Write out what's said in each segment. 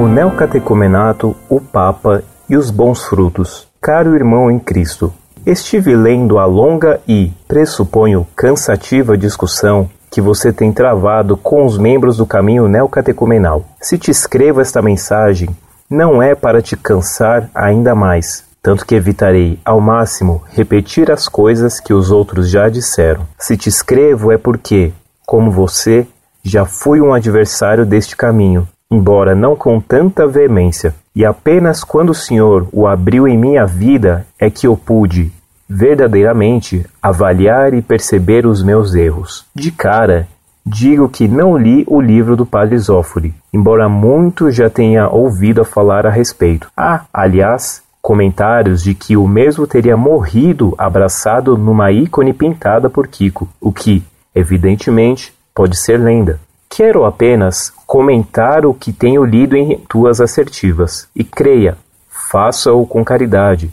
o neocatecumenato, o Papa e os bons frutos. Caro irmão em Cristo, estive lendo a longa e, pressuponho, cansativa discussão que você tem travado com os membros do caminho neocatecumenal. Se te escrevo esta mensagem, não é para te cansar ainda mais, tanto que evitarei, ao máximo, repetir as coisas que os outros já disseram. Se te escrevo é porque, como você, já fui um adversário deste caminho, embora não com tanta veemência, e apenas quando o Senhor o abriu em minha vida é que eu pude, verdadeiramente, avaliar e perceber os meus erros. De cara, digo que não li o livro do Padre Zófoli, embora muito já tenha ouvido a falar a respeito. Ah, aliás, comentários de que o mesmo teria morrido abraçado numa ícone pintada por Kiko, o que, evidentemente, pode ser lenda. Quero apenas comentar o que tenho lido em tuas assertivas, e creia, faça-o com caridade,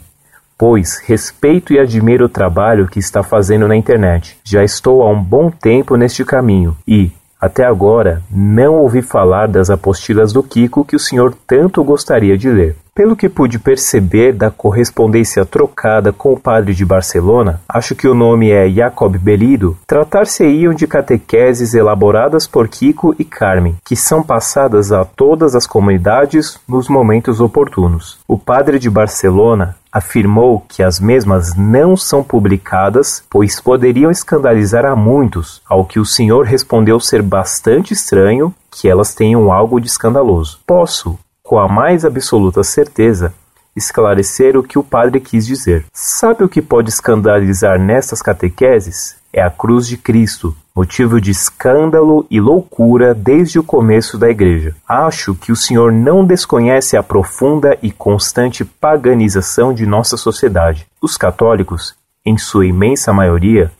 pois respeito e admiro o trabalho que está fazendo na internet. Já estou há um bom tempo neste caminho e, até agora, não ouvi falar das apostilas do Kiko que o senhor tanto gostaria de ler. Pelo que pude perceber da correspondência trocada com o padre de Barcelona, acho que o nome é Jacob Belido, tratar-se-iam de catequeses elaboradas por Kiko e Carmen, que são passadas a todas as comunidades nos momentos oportunos. O padre de Barcelona afirmou que as mesmas não são publicadas, pois poderiam escandalizar a muitos, ao que o senhor respondeu ser bastante estranho que elas tenham algo de escandaloso. Posso, com a mais absoluta certeza, esclarecer o que o padre quis dizer. Sabe o que pode escandalizar nestas catequeses? É a cruz de Cristo, motivo de escândalo e loucura desde o começo da Igreja. Acho que o Senhor não desconhece a profunda e constante paganização de nossa sociedade. Os católicos, em sua imensa maioria,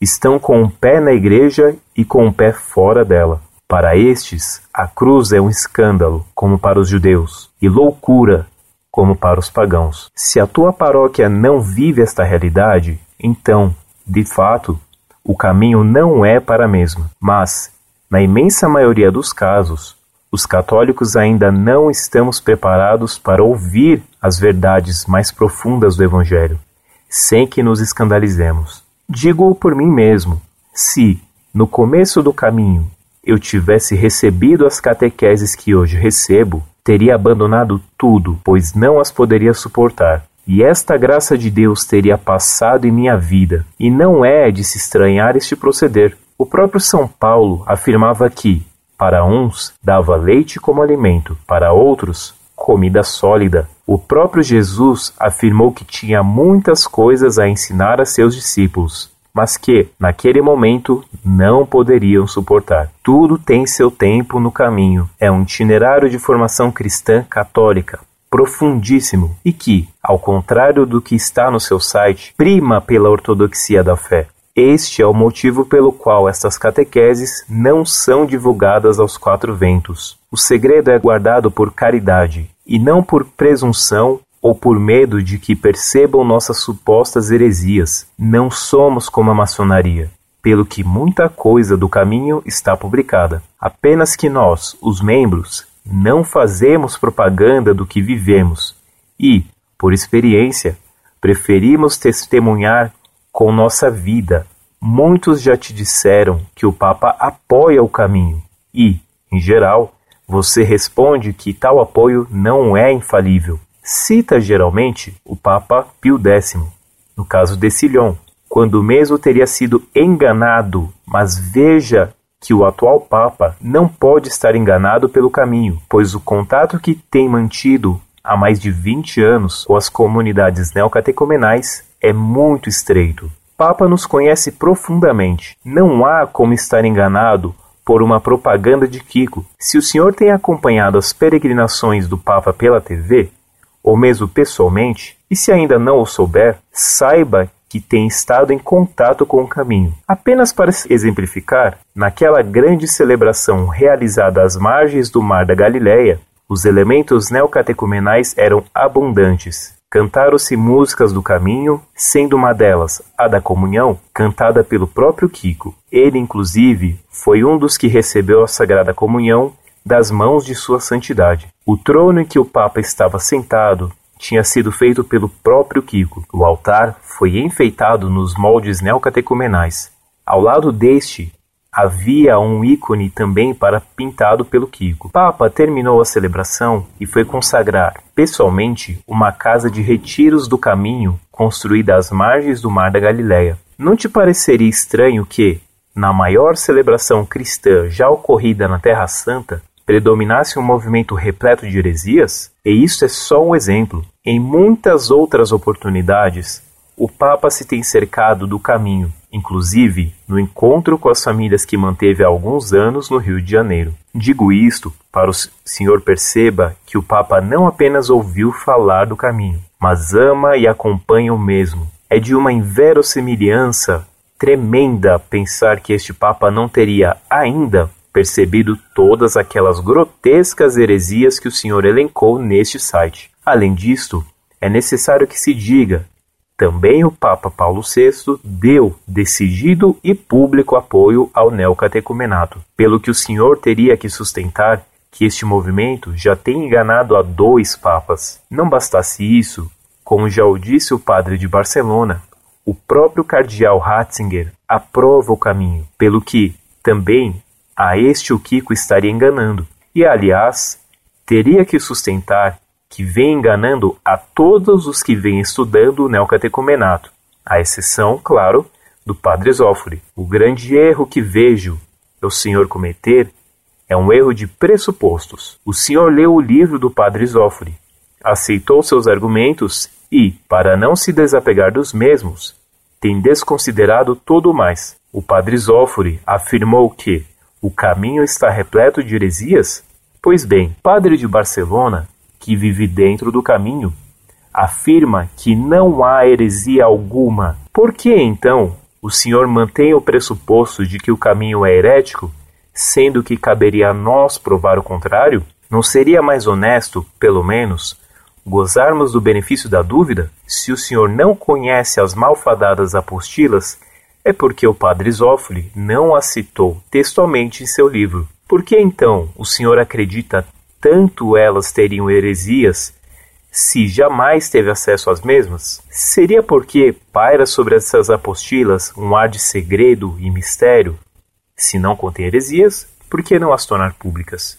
estão com um pé na Igreja e com um pé fora dela. Para estes, a cruz é um escândalo, como para os judeus, e loucura, como para os pagãos. Se a tua paróquia não vive esta realidade, então, de fato, o caminho não é para a mesma. Mas, na imensa maioria dos casos, os católicos ainda não estamos preparados para ouvir as verdades mais profundas do Evangelho, sem que nos escandalizemos. Digo-o por mim mesmo: se, no começo do caminho, eu tivesse recebido as catequeses que hoje recebo, teria abandonado tudo, pois não as poderia suportar. E esta graça de Deus teria passado em minha vida, e não é de se estranhar este proceder. O próprio São Paulo afirmava que, para uns, dava leite como alimento, para outros, comida sólida. O próprio Jesus afirmou que tinha muitas coisas a ensinar a seus discípulos, mas que, naquele momento, não poderiam suportar. Tudo tem seu tempo no caminho. É um itinerário de formação cristã católica profundíssimo e que, ao contrário do que está no seu site, prima pela ortodoxia da fé. Este é o motivo pelo qual estas catequeses não são divulgadas aos quatro ventos. O segredo é guardado por caridade e não por presunção ou por medo de que percebam nossas supostas heresias. Não somos como a maçonaria, pelo que muita coisa do caminho está publicada. Apenas que nós, os membros, não fazemos propaganda do que vivemos e, por experiência, preferimos testemunhar com nossa vida. Muitos já te disseram que o Papa apoia o caminho e, em geral, você responde que tal apoio não é infalível cita geralmente o Papa Pio X, no caso de Sillon, quando mesmo teria sido enganado, mas veja que o atual Papa não pode estar enganado pelo caminho, pois o contato que tem mantido há mais de 20 anos com as comunidades neocatecumenais é muito estreito. Papa nos conhece profundamente. Não há como estar enganado por uma propaganda de Kiko. Se o senhor tem acompanhado as peregrinações do Papa pela TV, ou mesmo pessoalmente, e se ainda não o souber, saiba que tem estado em contato com o caminho. Apenas para exemplificar, naquela grande celebração realizada às margens do Mar da Galileia, os elementos neocatecumenais eram abundantes. Cantaram-se músicas do caminho, sendo uma delas, a da comunhão, cantada pelo próprio Kiko. Ele, inclusive, foi um dos que recebeu a Sagrada Comunhão das mãos de Sua Santidade. O trono em que o Papa estava sentado tinha sido feito pelo próprio Kiko. O altar foi enfeitado nos moldes neocatecumenais. Ao lado deste havia um ícone também para pintado pelo Kiko. O Papa terminou a celebração e foi consagrar pessoalmente uma casa de retiros do caminho construída às margens do Mar da Galileia. Não te pareceria estranho que, na maior celebração cristã já ocorrida na Terra Santa, predominasse um movimento repleto de heresias? E isso é só um exemplo. Em muitas outras oportunidades, o Papa se tem cercado do caminho, inclusive no encontro com as famílias que manteve há alguns anos no Rio de Janeiro. Digo isto para o senhor perceba que o Papa não apenas ouviu falar do caminho, mas ama e acompanha o mesmo. É de uma inverossimilhança tremenda pensar que este Papa não teria ainda percebido todas aquelas grotescas heresias que o senhor elencou neste site. Além disto, é necessário que se diga também o Papa Paulo VI deu decidido e público apoio ao neocatecumenato, pelo que o senhor teria que sustentar que este movimento já tem enganado a dois papas. Não bastasse isso, como já o disse o padre de Barcelona, o próprio cardeal Ratzinger aprova o caminho, pelo que também a este o Kiko estaria enganando. E aliás, teria que sustentar que vem enganando a todos os que vêm estudando o neocatecumenato, à exceção, claro, do padre Zófori. O grande erro que vejo o senhor cometer é um erro de pressupostos. O senhor leu o livro do padre Zófori, aceitou seus argumentos e, para não se desapegar dos mesmos, tem desconsiderado todo o mais. O padre Zófori afirmou que o caminho está repleto de heresias? Pois bem, padre de Barcelona, que vive dentro do caminho, afirma que não há heresia alguma. Por que então o senhor mantém o pressuposto de que o caminho é herético, sendo que caberia a nós provar o contrário? Não seria mais honesto, pelo menos, gozarmos do benefício da dúvida? Se o senhor não conhece as malfadadas apostilas, é porque o padre Zófoli não as citou textualmente em seu livro. Por que então o senhor acredita tanto elas teriam heresias se jamais teve acesso às mesmas? Seria porque paira sobre essas apostilas um ar de segredo e mistério? Se não contém heresias, por que não as tornar públicas?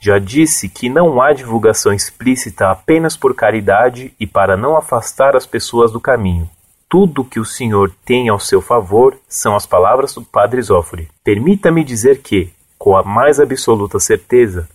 Já disse que não há divulgação explícita apenas por caridade e para não afastar as pessoas do caminho. Tudo que o Senhor tem ao seu favor são as palavras do Padre Zófori. Permita-me dizer que, com a mais absoluta certeza,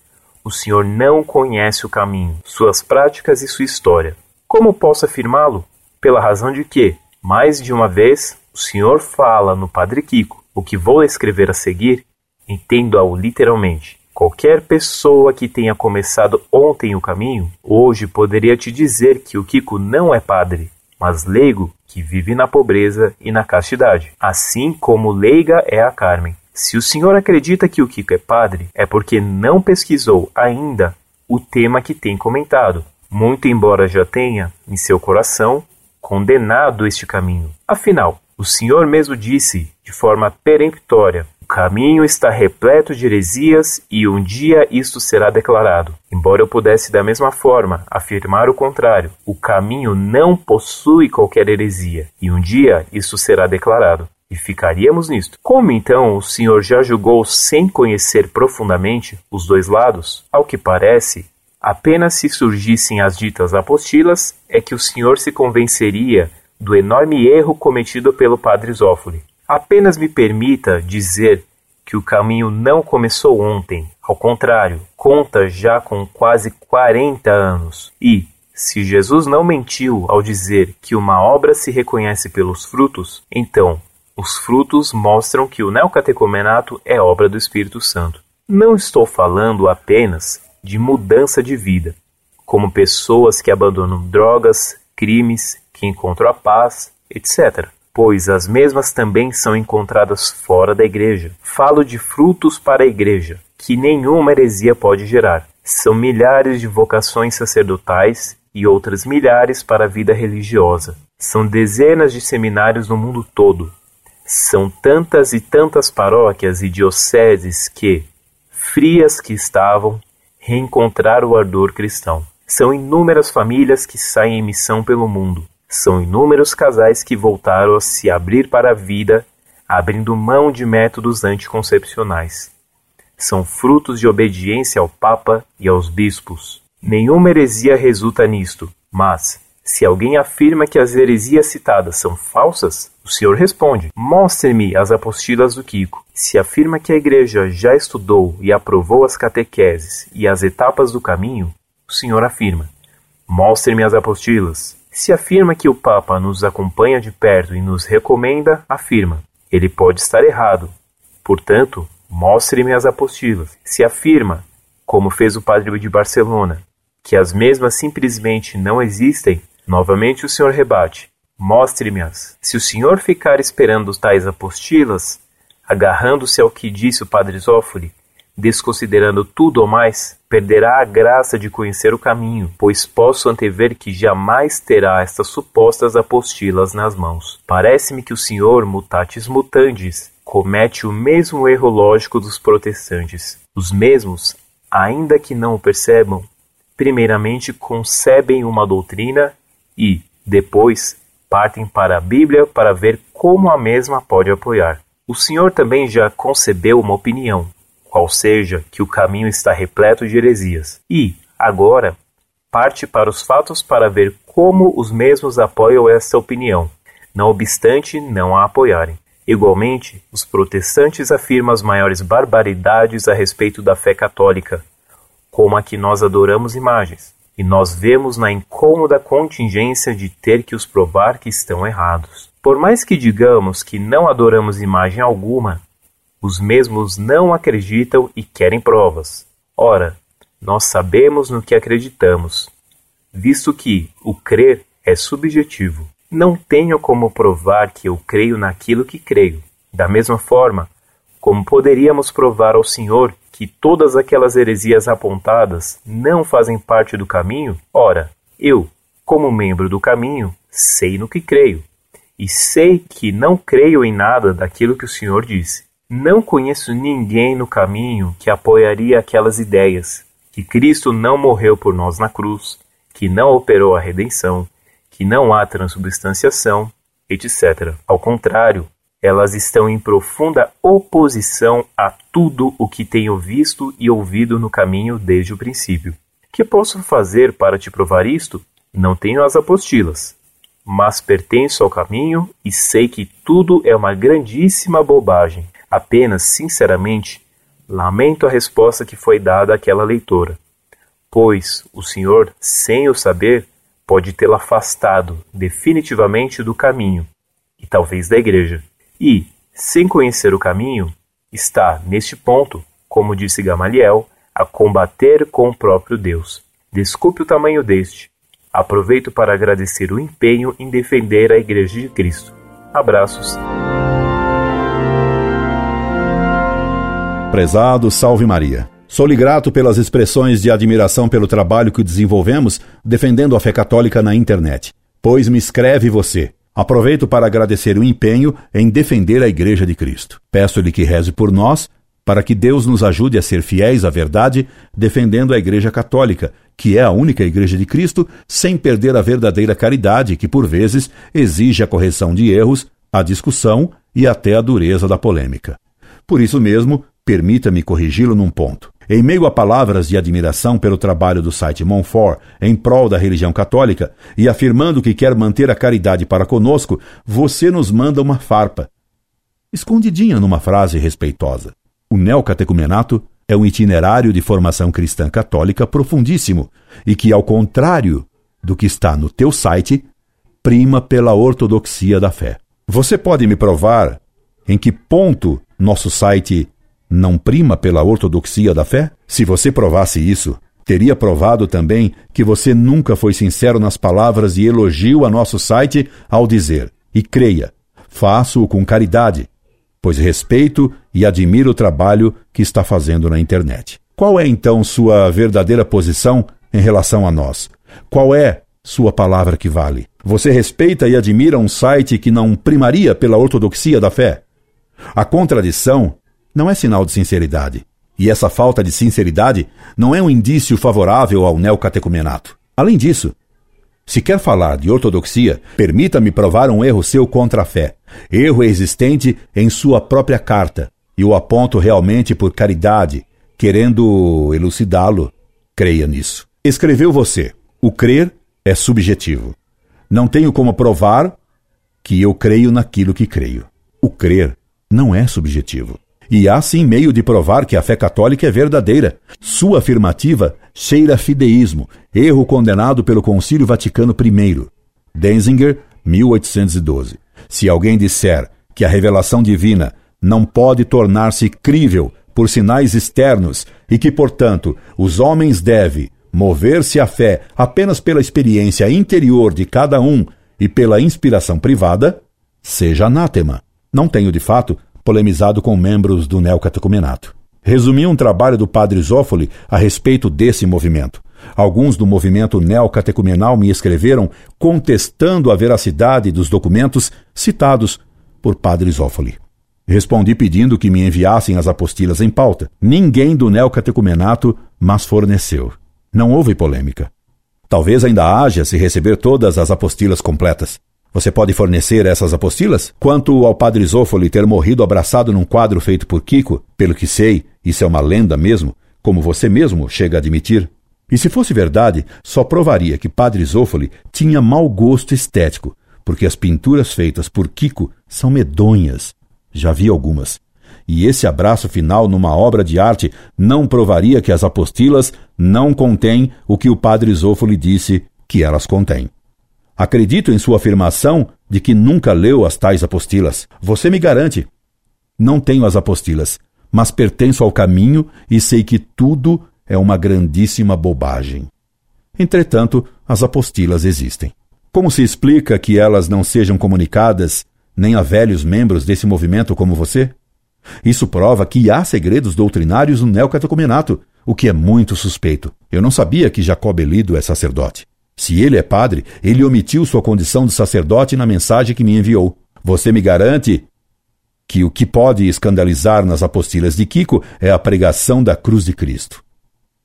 o Senhor não conhece o caminho, suas práticas e sua história. Como posso afirmá-lo? Pela razão de que, mais de uma vez, o Senhor fala no Padre Kiko. O que vou escrever a seguir, entendo-o literalmente. Qualquer pessoa que tenha começado ontem o caminho, hoje poderia te dizer que o Kiko não é padre, mas leigo que vive na pobreza e na castidade, assim como leiga é a Carmen. Se o senhor acredita que o Kiko é padre, é porque não pesquisou ainda o tema que tem comentado, muito embora já tenha, em seu coração, condenado este caminho. Afinal, o senhor mesmo disse, de forma peremptória, o caminho está repleto de heresias e um dia isto será declarado. Embora eu pudesse da mesma forma afirmar o contrário, o caminho não possui qualquer heresia e um dia isto será declarado. E ficaríamos nisto. Como então o senhor já julgou sem conhecer profundamente os dois lados? Ao que parece, apenas se surgissem as ditas apostilas é que o senhor se convenceria do enorme erro cometido pelo padre Zófoli. Apenas me permita dizer que o caminho não começou ontem. Ao contrário, conta já com quase 40 anos. E, se Jesus não mentiu ao dizer que uma obra se reconhece pelos frutos, então os frutos mostram que o neocatecumenato é obra do Espírito Santo. Não estou falando apenas de mudança de vida, como pessoas que abandonam drogas, crimes, que encontram a paz, etc pois as mesmas também são encontradas fora da igreja. Falo de frutos para a igreja, que nenhuma heresia pode gerar. São milhares de vocações sacerdotais e outras milhares para a vida religiosa. São dezenas de seminários no mundo todo. São tantas e tantas paróquias e dioceses que, frias que estavam, reencontrar o ardor cristão. São inúmeras famílias que saem em missão pelo mundo. São inúmeros casais que voltaram a se abrir para a vida, abrindo mão de métodos anticoncepcionais. São frutos de obediência ao Papa e aos bispos. Nenhuma heresia resulta nisto, mas, se alguém afirma que as heresias citadas são falsas, o Senhor responde: Mostre-me as apostilas do Kiko. Se afirma que a igreja já estudou e aprovou as catequeses e as etapas do caminho, o Senhor afirma: Mostre-me as apostilas. Se afirma que o Papa nos acompanha de perto e nos recomenda, afirma: Ele pode estar errado. Portanto, mostre-me as apostilas. Se afirma, como fez o padre de Barcelona, que as mesmas simplesmente não existem, Novamente o senhor rebate: Mostre-me-as. Se o senhor ficar esperando tais apostilas, agarrando-se ao que disse o padre Zófoli, desconsiderando tudo ou mais, perderá a graça de conhecer o caminho, pois posso antever que jamais terá estas supostas apostilas nas mãos. Parece-me que o senhor, mutatis mutandis, comete o mesmo erro lógico dos protestantes. Os mesmos, ainda que não o percebam, primeiramente concebem uma doutrina e, depois, partem para a Bíblia para ver como a mesma pode apoiar. O Senhor também já concebeu uma opinião, qual seja que o caminho está repleto de heresias, e, agora, parte para os fatos para ver como os mesmos apoiam esta opinião, não obstante não a apoiarem. Igualmente, os protestantes afirmam as maiores barbaridades a respeito da fé católica, como a que nós adoramos imagens, e nós vemos na incômoda contingência de ter que os provar que estão errados. Por mais que digamos que não adoramos imagem alguma, os mesmos não acreditam e querem provas. Ora, nós sabemos no que acreditamos, visto que o crer é subjetivo. Não tenho como provar que eu creio naquilo que creio. Da mesma forma, como poderíamos provar ao Senhor que todas aquelas heresias apontadas não fazem parte do caminho, ora, eu, como membro do caminho, sei no que creio, e sei que não creio em nada daquilo que o Senhor disse. Não conheço ninguém no caminho que apoiaria aquelas ideias, que Cristo não morreu por nós na cruz, que não operou a redenção, que não há transubstanciação, etc. Ao contrário, elas estão em profunda oposição a tudo o que tenho visto e ouvido no caminho desde o princípio. Que posso fazer para te provar isto? Não tenho as apostilas, mas pertenço ao caminho e sei que tudo é uma grandíssima bobagem. Apenas, sinceramente, lamento a resposta que foi dada àquela leitora, pois o Senhor, sem o saber, pode tê-la afastado definitivamente do caminho e talvez da igreja. E, sem conhecer o caminho, está, neste ponto, como disse Gamaliel, a combater com o próprio Deus. Desculpe o tamanho deste. Aproveito para agradecer o empenho em defender a Igreja de Cristo. Abraços. Prezado Salve Maria. Sou-lhe grato pelas expressões de admiração pelo trabalho que desenvolvemos defendendo a fé católica na internet. Pois me escreve você. Aproveito para agradecer o empenho em defender a Igreja de Cristo. Peço-lhe que reze por nós, para que Deus nos ajude a ser fiéis à verdade, defendendo a Igreja Católica, que é a única Igreja de Cristo, sem perder a verdadeira caridade que, por vezes, exige a correção de erros, a discussão e até a dureza da polêmica. Por isso mesmo, permita-me corrigi-lo num ponto. Em meio a palavras de admiração pelo trabalho do site Monfort em prol da religião católica e afirmando que quer manter a caridade para conosco, você nos manda uma farpa. Escondidinha numa frase respeitosa. O neocatecumenato é um itinerário de formação cristã católica profundíssimo e que, ao contrário do que está no teu site, prima pela ortodoxia da fé. Você pode me provar em que ponto nosso site não prima pela ortodoxia da fé? Se você provasse isso, teria provado também que você nunca foi sincero nas palavras de elogio a nosso site ao dizer: e creia, faço-o com caridade, pois respeito e admiro o trabalho que está fazendo na internet. Qual é então sua verdadeira posição em relação a nós? Qual é sua palavra que vale? Você respeita e admira um site que não primaria pela ortodoxia da fé? A contradição não é sinal de sinceridade. E essa falta de sinceridade não é um indício favorável ao neocatecumenato. Além disso, se quer falar de ortodoxia, permita-me provar um erro seu contra a fé, erro existente em sua própria carta, e o aponto realmente por caridade, querendo elucidá-lo. Creia nisso. Escreveu você: o crer é subjetivo. Não tenho como provar que eu creio naquilo que creio. O crer não é subjetivo. E há sim meio de provar que a fé católica é verdadeira. Sua afirmativa cheira a fideísmo, erro condenado pelo Concílio Vaticano I. Denzinger, 1812. Se alguém disser que a revelação divina não pode tornar-se crível por sinais externos e que, portanto, os homens devem mover-se à fé apenas pela experiência interior de cada um e pela inspiração privada, seja anátema. Não tenho, de fato, polemizado com membros do neocatecumenato. Resumi um trabalho do padre Zófoli a respeito desse movimento. Alguns do movimento neocatecumenal me escreveram contestando a veracidade dos documentos citados por padre Zófoli. Respondi pedindo que me enviassem as apostilas em pauta. Ninguém do neocatecumenato mas forneceu. Não houve polêmica. Talvez ainda haja se receber todas as apostilas completas. Você pode fornecer essas apostilas? Quanto ao padre Zófoli ter morrido abraçado num quadro feito por Kiko, pelo que sei, isso é uma lenda mesmo, como você mesmo chega a admitir. E se fosse verdade, só provaria que padre Zófoli tinha mau gosto estético, porque as pinturas feitas por Kiko são medonhas. Já vi algumas. E esse abraço final numa obra de arte não provaria que as apostilas não contêm o que o padre Zófoli disse que elas contêm. Acredito em sua afirmação de que nunca leu as tais apostilas. Você me garante. Não tenho as apostilas, mas pertenço ao caminho e sei que tudo é uma grandíssima bobagem. Entretanto, as apostilas existem. Como se explica que elas não sejam comunicadas nem a velhos membros desse movimento como você? Isso prova que há segredos doutrinários no neocatecumenato, o que é muito suspeito. Eu não sabia que Jacó Belido é sacerdote. Se ele é padre, ele omitiu sua condição de sacerdote na mensagem que me enviou. Você me garante que o que pode escandalizar nas apostilas de Kiko é a pregação da cruz de Cristo.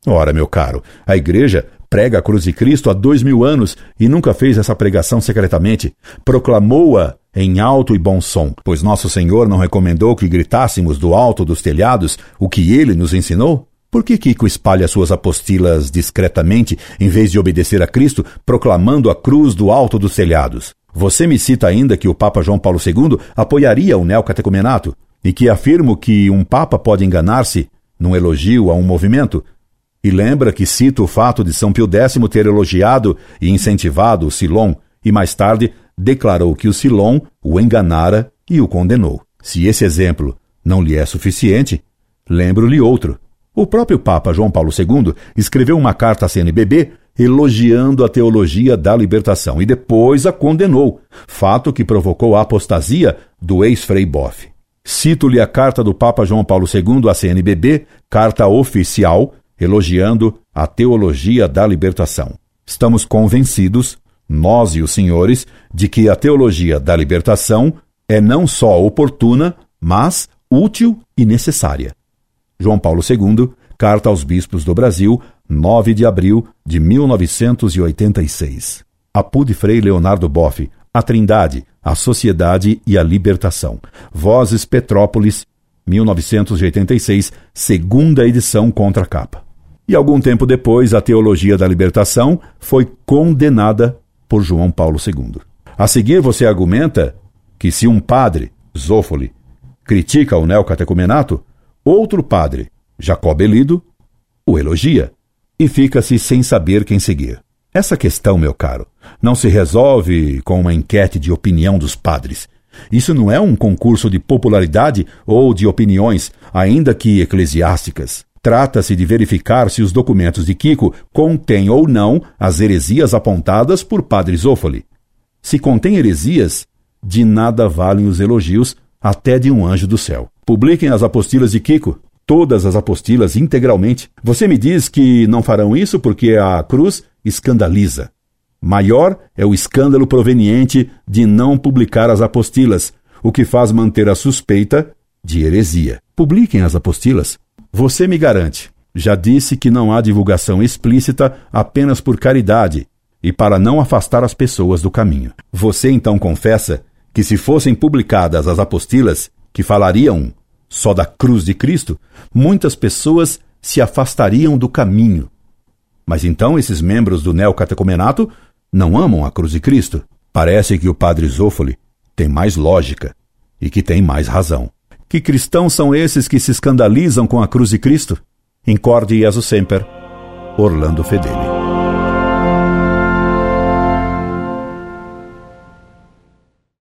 Ora, meu caro, a igreja prega a cruz de Cristo há dois mil anos e nunca fez essa pregação secretamente. Proclamou-a em alto e bom som, pois nosso Senhor não recomendou que gritássemos do alto dos telhados o que ele nos ensinou? Por que Kiko espalha suas apostilas discretamente, em vez de obedecer a Cristo, proclamando a cruz do alto dos telhados? Você me cita ainda que o Papa João Paulo II apoiaria o neocatecumenato e que afirmo que um Papa pode enganar-se num elogio a um movimento? E lembra que cito o fato de São Pio X ter elogiado e incentivado o Silon e mais tarde declarou que o Silon o enganara e o condenou. Se esse exemplo não lhe é suficiente, lembro-lhe outro. O próprio Papa João Paulo II escreveu uma carta à CNBB elogiando a teologia da libertação e depois a condenou, fato que provocou a apostasia do ex-frei Boff. Cito-lhe a carta do Papa João Paulo II à CNBB, carta oficial, elogiando a teologia da libertação. Estamos convencidos, nós e os senhores, de que a teologia da libertação é não só oportuna, mas útil e necessária. João Paulo II, Carta aos Bispos do Brasil, 9 de abril de 1986. Apude Frei Leonardo Boff, A Trindade, a Sociedade e a Libertação. Vozes Petrópolis, 1986, segunda edição contra capa. E algum tempo depois, a Teologia da Libertação foi condenada por João Paulo II. A seguir, você argumenta que se um padre, Zófoli, critica o neocatecumenato, Outro padre, Jacó Belido, o elogia e fica-se sem saber quem seguir. Essa questão, meu caro, não se resolve com uma enquete de opinião dos padres. Isso não é um concurso de popularidade ou de opiniões, ainda que eclesiásticas. Trata-se de verificar se os documentos de Kiko contêm ou não as heresias apontadas por Padre Zófoli. Se contém heresias, de nada valem os elogios até de um anjo do céu. Publiquem as apostilas de Kiko, todas as apostilas integralmente. Você me diz que não farão isso porque a cruz escandaliza. Maior é o escândalo proveniente de não publicar as apostilas, o que faz manter a suspeita de heresia. Publiquem as apostilas. Você me garante. Já disse que não há divulgação explícita apenas por caridade e para não afastar as pessoas do caminho. Você então confessa que se fossem publicadas as apostilas que falariam só da cruz de Cristo, muitas pessoas se afastariam do caminho. Mas então esses membros do neocatecumenato não amam a cruz de Cristo. Parece que o padre Zófoli tem mais lógica e que tem mais razão. Que cristãos são esses que se escandalizam com a cruz de Cristo? Incorde Jesus Semper, Orlando Fedeli.